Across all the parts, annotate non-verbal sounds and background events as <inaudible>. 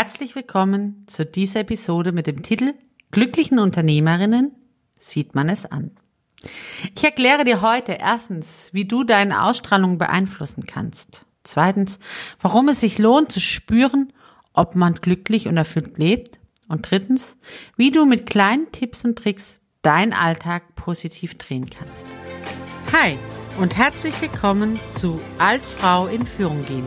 Herzlich willkommen zu dieser Episode mit dem Titel Glücklichen Unternehmerinnen sieht man es an. Ich erkläre dir heute erstens, wie du deine Ausstrahlung beeinflussen kannst. Zweitens, warum es sich lohnt zu spüren, ob man glücklich und erfüllt lebt. Und drittens, wie du mit kleinen Tipps und Tricks deinen Alltag positiv drehen kannst. Hi und herzlich willkommen zu Als Frau in Führung gehen.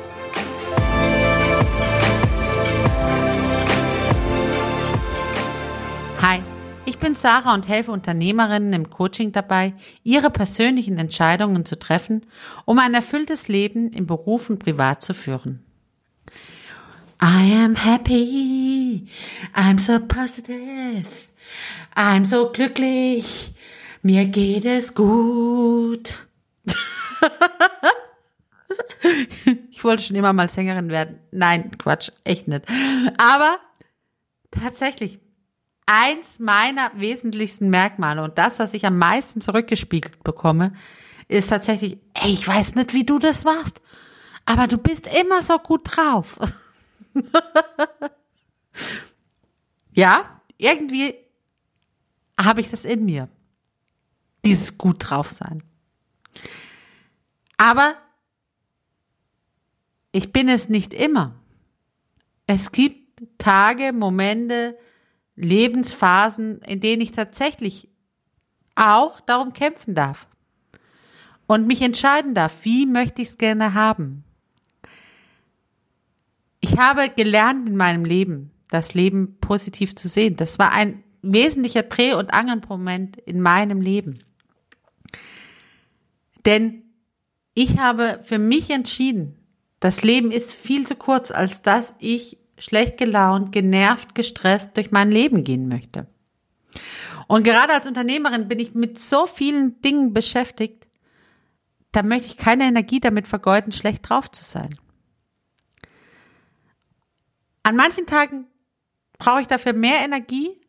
Ich bin Sarah und helfe Unternehmerinnen im Coaching dabei, ihre persönlichen Entscheidungen zu treffen, um ein erfülltes Leben im Beruf und privat zu führen. I am happy. I'm so positive. I'm so glücklich. Mir geht es gut. <laughs> ich wollte schon immer mal Sängerin werden. Nein, Quatsch, echt nicht. Aber tatsächlich, eins meiner wesentlichsten Merkmale und das, was ich am meisten zurückgespiegelt bekomme, ist tatsächlich, ey, ich weiß nicht, wie du das machst, aber du bist immer so gut drauf. <laughs> ja, irgendwie habe ich das in mir. Dieses gut drauf sein. Aber ich bin es nicht immer. Es gibt Tage, Momente, Lebensphasen, in denen ich tatsächlich auch darum kämpfen darf und mich entscheiden darf, wie möchte ich es gerne haben. Ich habe gelernt in meinem Leben, das Leben positiv zu sehen. Das war ein wesentlicher Dreh- und Angelmoment in meinem Leben. Denn ich habe für mich entschieden, das Leben ist viel zu kurz, als dass ich schlecht gelaunt, genervt, gestresst durch mein Leben gehen möchte. Und gerade als Unternehmerin bin ich mit so vielen Dingen beschäftigt, da möchte ich keine Energie damit vergeuden, schlecht drauf zu sein. An manchen Tagen brauche ich dafür mehr Energie,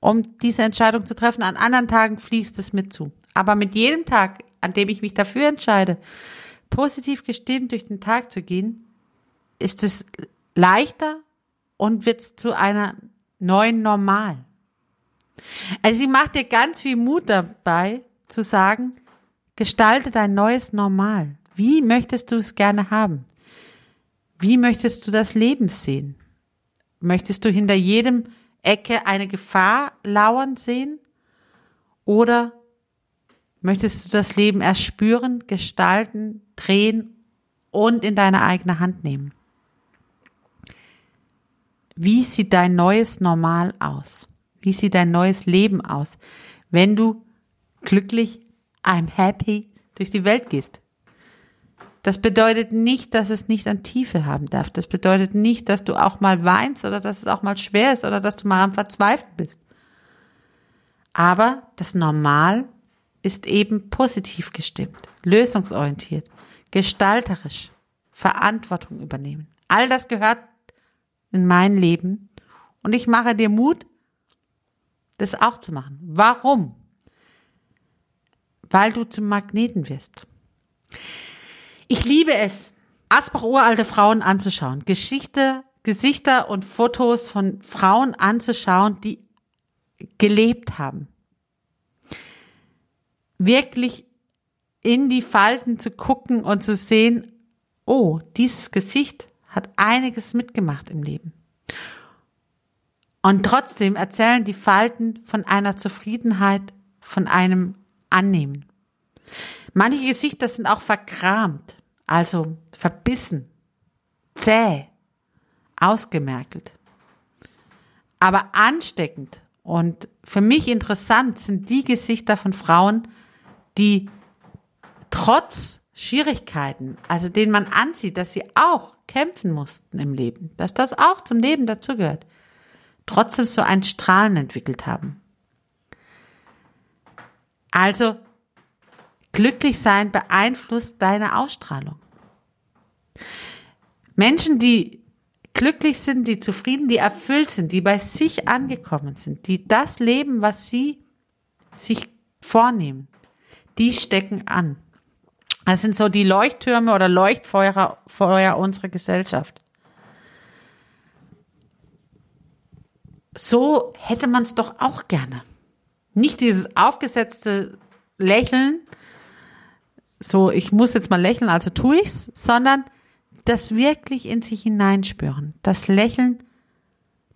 um diese Entscheidung zu treffen. An anderen Tagen fließt es mit zu. Aber mit jedem Tag, an dem ich mich dafür entscheide, positiv gestimmt durch den Tag zu gehen, ist es leichter und wird zu einer neuen Normal. Also sie macht dir ganz viel Mut dabei zu sagen, gestalte dein neues Normal. Wie möchtest du es gerne haben? Wie möchtest du das Leben sehen? Möchtest du hinter jedem Ecke eine Gefahr lauern sehen? Oder möchtest du das Leben erst spüren, gestalten, drehen und in deine eigene Hand nehmen? Wie sieht dein neues Normal aus? Wie sieht dein neues Leben aus, wenn du glücklich, I'm happy durch die Welt gehst? Das bedeutet nicht, dass es nicht an Tiefe haben darf. Das bedeutet nicht, dass du auch mal weinst oder dass es auch mal schwer ist oder dass du mal am Verzweifeln bist. Aber das Normal ist eben positiv gestimmt, lösungsorientiert, gestalterisch, Verantwortung übernehmen. All das gehört in mein Leben und ich mache dir Mut, das auch zu machen. Warum? Weil du zum Magneten wirst. Ich liebe es, Asbach uralte Frauen anzuschauen, Geschichte, Gesichter und Fotos von Frauen anzuschauen, die gelebt haben. Wirklich in die Falten zu gucken und zu sehen, oh, dieses Gesicht hat einiges mitgemacht im Leben. Und trotzdem erzählen die Falten von einer Zufriedenheit, von einem Annehmen. Manche Gesichter sind auch verkramt, also verbissen, zäh, ausgemerkelt. Aber ansteckend und für mich interessant sind die Gesichter von Frauen, die trotz Schwierigkeiten, also denen man ansieht, dass sie auch kämpfen mussten im Leben, dass das auch zum Leben dazugehört, trotzdem so ein Strahlen entwickelt haben. Also Glücklich sein beeinflusst deine Ausstrahlung. Menschen, die glücklich sind, die zufrieden, die erfüllt sind, die bei sich angekommen sind, die das leben, was sie sich vornehmen, die stecken an. Das sind so die Leuchttürme oder Leuchtfeuer Feuer unserer Gesellschaft. So hätte man es doch auch gerne. Nicht dieses aufgesetzte Lächeln, so ich muss jetzt mal lächeln, also tue ich's, sondern das wirklich in sich hineinspüren. Das Lächeln,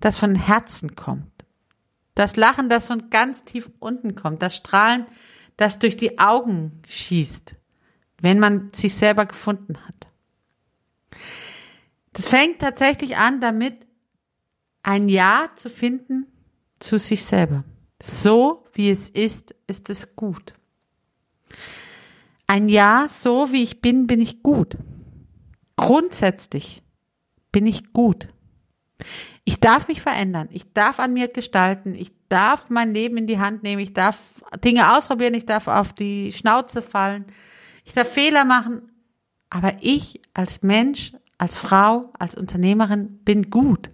das von Herzen kommt. Das Lachen, das von ganz tief unten kommt. Das Strahlen, das durch die Augen schießt, wenn man sich selber gefunden hat. Das fängt tatsächlich an damit, ein Ja zu finden zu sich selber. So wie es ist, ist es gut. Ein Ja, so wie ich bin, bin ich gut. Grundsätzlich bin ich gut. Ich darf mich verändern. Ich darf an mir gestalten. Ich darf mein Leben in die Hand nehmen. Ich darf Dinge ausprobieren. Ich darf auf die Schnauze fallen. Ich darf Fehler machen. Aber ich als Mensch, als Frau, als Unternehmerin bin gut.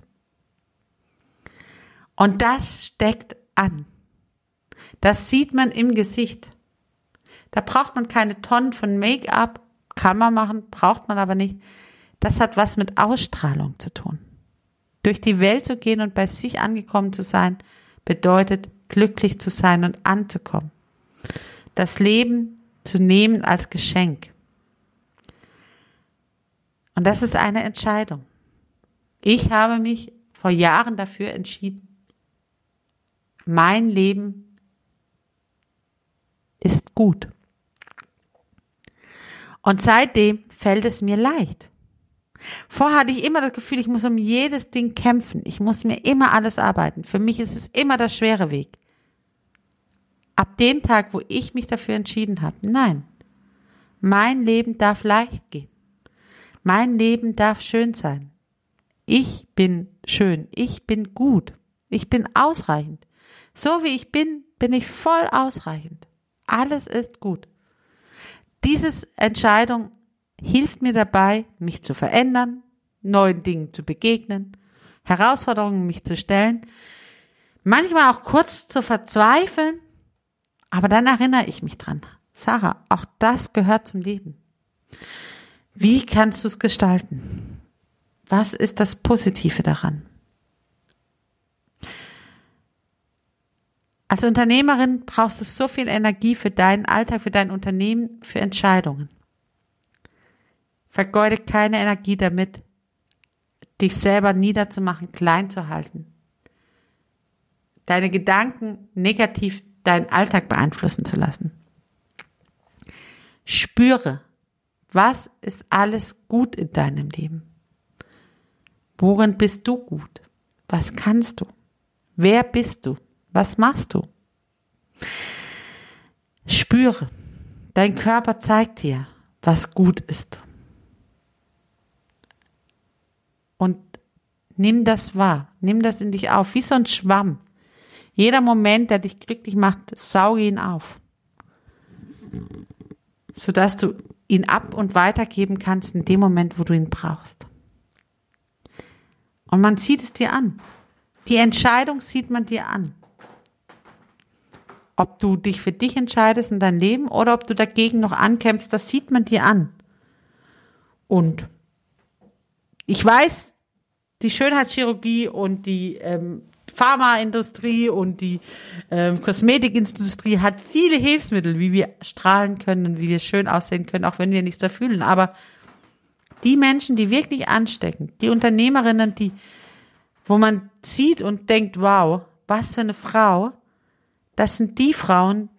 Und das steckt an. Das sieht man im Gesicht. Da braucht man keine Tonnen von Make-up, kann man machen, braucht man aber nicht. Das hat was mit Ausstrahlung zu tun. Durch die Welt zu gehen und bei sich angekommen zu sein, bedeutet glücklich zu sein und anzukommen. Das Leben zu nehmen als Geschenk. Und das ist eine Entscheidung. Ich habe mich vor Jahren dafür entschieden. Mein Leben ist gut. Und seitdem fällt es mir leicht. Vorher hatte ich immer das Gefühl, ich muss um jedes Ding kämpfen. Ich muss mir immer alles arbeiten. Für mich ist es immer der schwere Weg. Ab dem Tag, wo ich mich dafür entschieden habe, nein, mein Leben darf leicht gehen. Mein Leben darf schön sein. Ich bin schön. Ich bin gut. Ich bin ausreichend. So wie ich bin, bin ich voll ausreichend. Alles ist gut. Diese Entscheidung hilft mir dabei, mich zu verändern, neuen Dingen zu begegnen, Herausforderungen mich zu stellen, manchmal auch kurz zu verzweifeln, aber dann erinnere ich mich dran. Sarah, auch das gehört zum Leben. Wie kannst du es gestalten? Was ist das Positive daran? Als Unternehmerin brauchst du so viel Energie für deinen Alltag, für dein Unternehmen, für Entscheidungen. Vergeude keine Energie damit, dich selber niederzumachen, klein zu halten. Deine Gedanken negativ deinen Alltag beeinflussen zu lassen. Spüre, was ist alles gut in deinem Leben? Worin bist du gut? Was kannst du? Wer bist du? Was machst du? Spüre, dein Körper zeigt dir, was gut ist. Und nimm das wahr, nimm das in dich auf, wie so ein Schwamm. Jeder Moment, der dich glücklich macht, sauge ihn auf, sodass du ihn ab und weitergeben kannst in dem Moment, wo du ihn brauchst. Und man sieht es dir an. Die Entscheidung sieht man dir an ob du dich für dich entscheidest in dein Leben oder ob du dagegen noch ankämpfst, das sieht man dir an. Und ich weiß, die Schönheitschirurgie und die ähm, Pharmaindustrie und die ähm, Kosmetikindustrie hat viele Hilfsmittel, wie wir strahlen können und wie wir schön aussehen können, auch wenn wir nichts da fühlen. Aber die Menschen, die wirklich anstecken, die Unternehmerinnen, die, wo man sieht und denkt, wow, was für eine Frau, das sind die Frauen,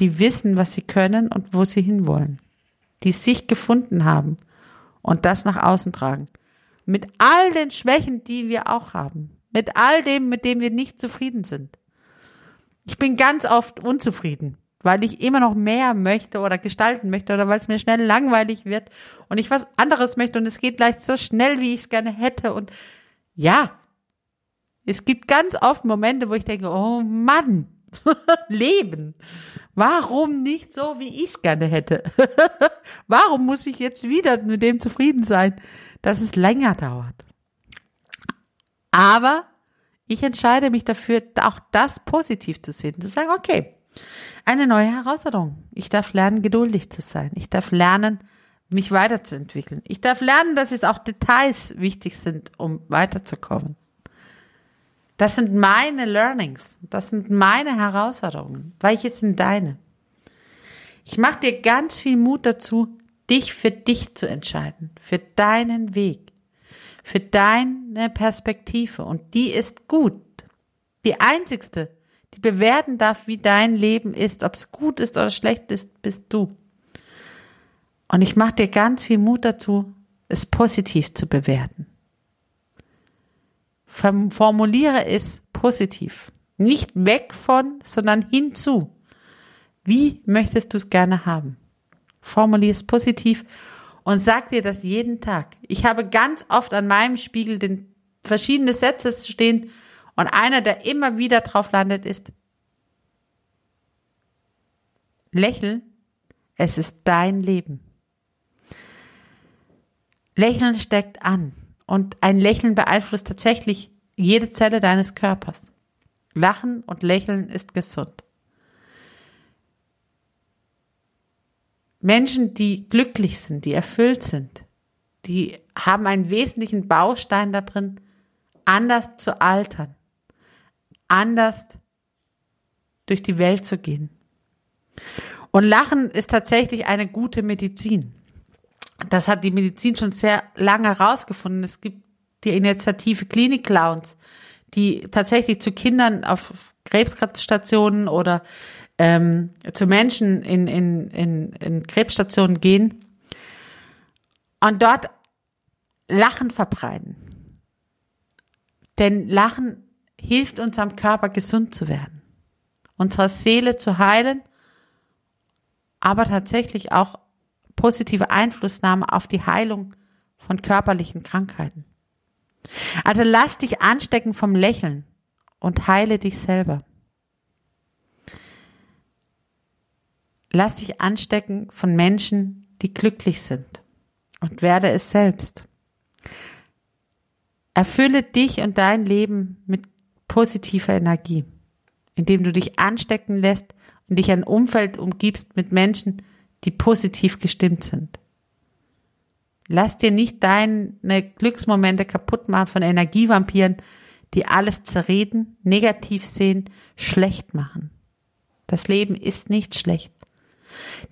die wissen, was sie können und wo sie hinwollen, die sich gefunden haben und das nach außen tragen. Mit all den Schwächen, die wir auch haben, mit all dem, mit dem wir nicht zufrieden sind. Ich bin ganz oft unzufrieden, weil ich immer noch mehr möchte oder gestalten möchte oder weil es mir schnell langweilig wird und ich was anderes möchte und es geht gleich so schnell, wie ich es gerne hätte und ja, es gibt ganz oft Momente, wo ich denke, oh Mann, <laughs> leben. Warum nicht so, wie ich es gerne hätte? <laughs> Warum muss ich jetzt wieder mit dem zufrieden sein, dass es länger dauert? Aber ich entscheide mich dafür, auch das positiv zu sehen, zu sagen, okay, eine neue Herausforderung. Ich darf lernen, geduldig zu sein. Ich darf lernen, mich weiterzuentwickeln. Ich darf lernen, dass es auch Details wichtig sind, um weiterzukommen. Das sind meine Learnings. Das sind meine Herausforderungen. Welche sind deine? Ich mache dir ganz viel Mut dazu, dich für dich zu entscheiden, für deinen Weg, für deine Perspektive. Und die ist gut. Die einzigste, die bewerten darf, wie dein Leben ist, ob es gut ist oder schlecht ist, bist du. Und ich mache dir ganz viel Mut dazu, es positiv zu bewerten. Formuliere es positiv. Nicht weg von, sondern hinzu. Wie möchtest du es gerne haben? Formuliere es positiv und sag dir das jeden Tag. Ich habe ganz oft an meinem Spiegel den verschiedene Sätze stehen und einer, der immer wieder drauf landet, ist Lächeln, es ist dein Leben. Lächeln steckt an und ein Lächeln beeinflusst tatsächlich jede Zelle deines Körpers. Lachen und Lächeln ist gesund. Menschen, die glücklich sind, die erfüllt sind, die haben einen wesentlichen Baustein da drin, anders zu altern, anders durch die Welt zu gehen. Und Lachen ist tatsächlich eine gute Medizin. Das hat die Medizin schon sehr lange herausgefunden. Es gibt die Initiative Klinik Clowns, die tatsächlich zu Kindern auf Krebsstationen oder ähm, zu Menschen in, in, in, in Krebsstationen gehen und dort Lachen verbreiten. Denn Lachen hilft unserem Körper gesund zu werden, unserer Seele zu heilen, aber tatsächlich auch positive Einflussnahme auf die Heilung von körperlichen Krankheiten. Also lass dich anstecken vom Lächeln und heile dich selber. Lass dich anstecken von Menschen, die glücklich sind und werde es selbst. Erfülle dich und dein Leben mit positiver Energie, indem du dich anstecken lässt und dich ein Umfeld umgibst mit Menschen, die positiv gestimmt sind. Lass dir nicht deine Glücksmomente kaputt machen von Energievampiren, die alles zerreden, negativ sehen, schlecht machen. Das Leben ist nicht schlecht.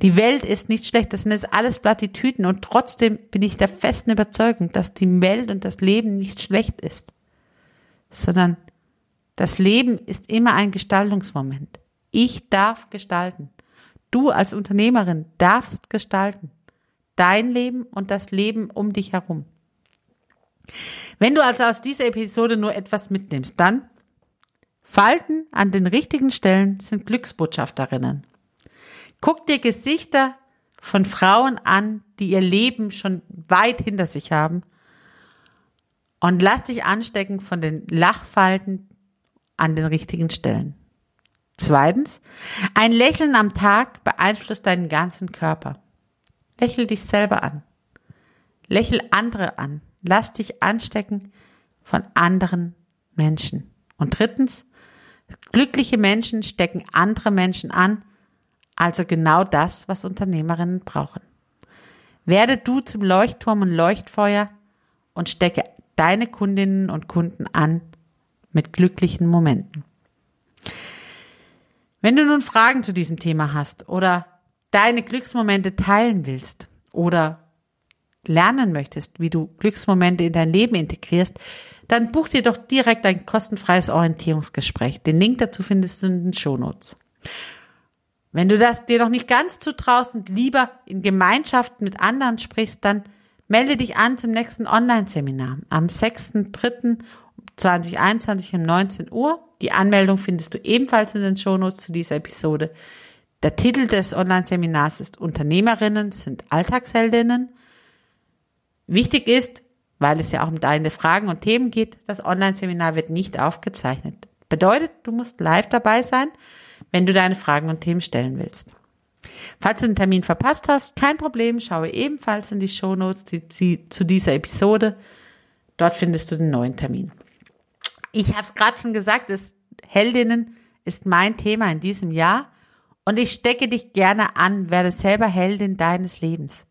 Die Welt ist nicht schlecht, das sind jetzt alles Plattitüden und trotzdem bin ich der festen Überzeugung, dass die Welt und das Leben nicht schlecht ist, sondern das Leben ist immer ein Gestaltungsmoment. Ich darf gestalten. Du als Unternehmerin darfst gestalten dein Leben und das Leben um dich herum. Wenn du also aus dieser Episode nur etwas mitnimmst, dann Falten an den richtigen Stellen sind Glücksbotschafterinnen. Guck dir Gesichter von Frauen an, die ihr Leben schon weit hinter sich haben und lass dich anstecken von den Lachfalten an den richtigen Stellen. Zweitens, ein Lächeln am Tag beeinflusst deinen ganzen Körper. Lächel dich selber an. Lächel andere an. Lass dich anstecken von anderen Menschen. Und drittens, glückliche Menschen stecken andere Menschen an, also genau das, was Unternehmerinnen brauchen. Werde du zum Leuchtturm und Leuchtfeuer und stecke deine Kundinnen und Kunden an mit glücklichen Momenten. Wenn du nun Fragen zu diesem Thema hast oder deine Glücksmomente teilen willst oder lernen möchtest, wie du Glücksmomente in dein Leben integrierst, dann buch dir doch direkt ein kostenfreies Orientierungsgespräch. Den Link dazu findest du in den Shownotes. Wenn du das dir noch nicht ganz zutraust und lieber in Gemeinschaft mit anderen sprichst, dann melde dich an zum nächsten Online-Seminar am 6.3.2021 um 19 Uhr. Die Anmeldung findest du ebenfalls in den Shownotes zu dieser Episode. Der Titel des Online-Seminars ist Unternehmerinnen sind Alltagsheldinnen. Wichtig ist, weil es ja auch um deine Fragen und Themen geht, das Online-Seminar wird nicht aufgezeichnet. Bedeutet, du musst live dabei sein. Wenn du deine Fragen und Themen stellen willst. Falls du den Termin verpasst hast, kein Problem, schaue ebenfalls in die Shownotes die, zu dieser Episode. Dort findest du den neuen Termin. Ich habe es gerade schon gesagt, ist, Heldinnen ist mein Thema in diesem Jahr und ich stecke dich gerne an, werde selber Heldin deines Lebens.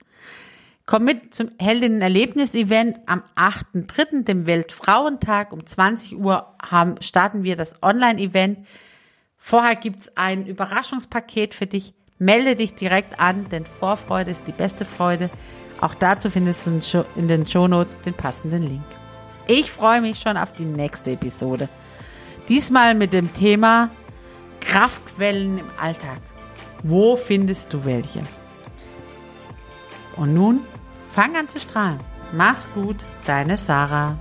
Komm mit zum Heldinnen-Erlebnis-Event am 8.3., dem Weltfrauentag. Um 20 Uhr haben, starten wir das Online-Event. Vorher gibt's ein Überraschungspaket für dich. Melde dich direkt an, denn Vorfreude ist die beste Freude. Auch dazu findest du in den Shownotes den passenden Link. Ich freue mich schon auf die nächste Episode. Diesmal mit dem Thema Kraftquellen im Alltag. Wo findest du welche? Und nun fang an zu strahlen. Mach's gut, deine Sarah.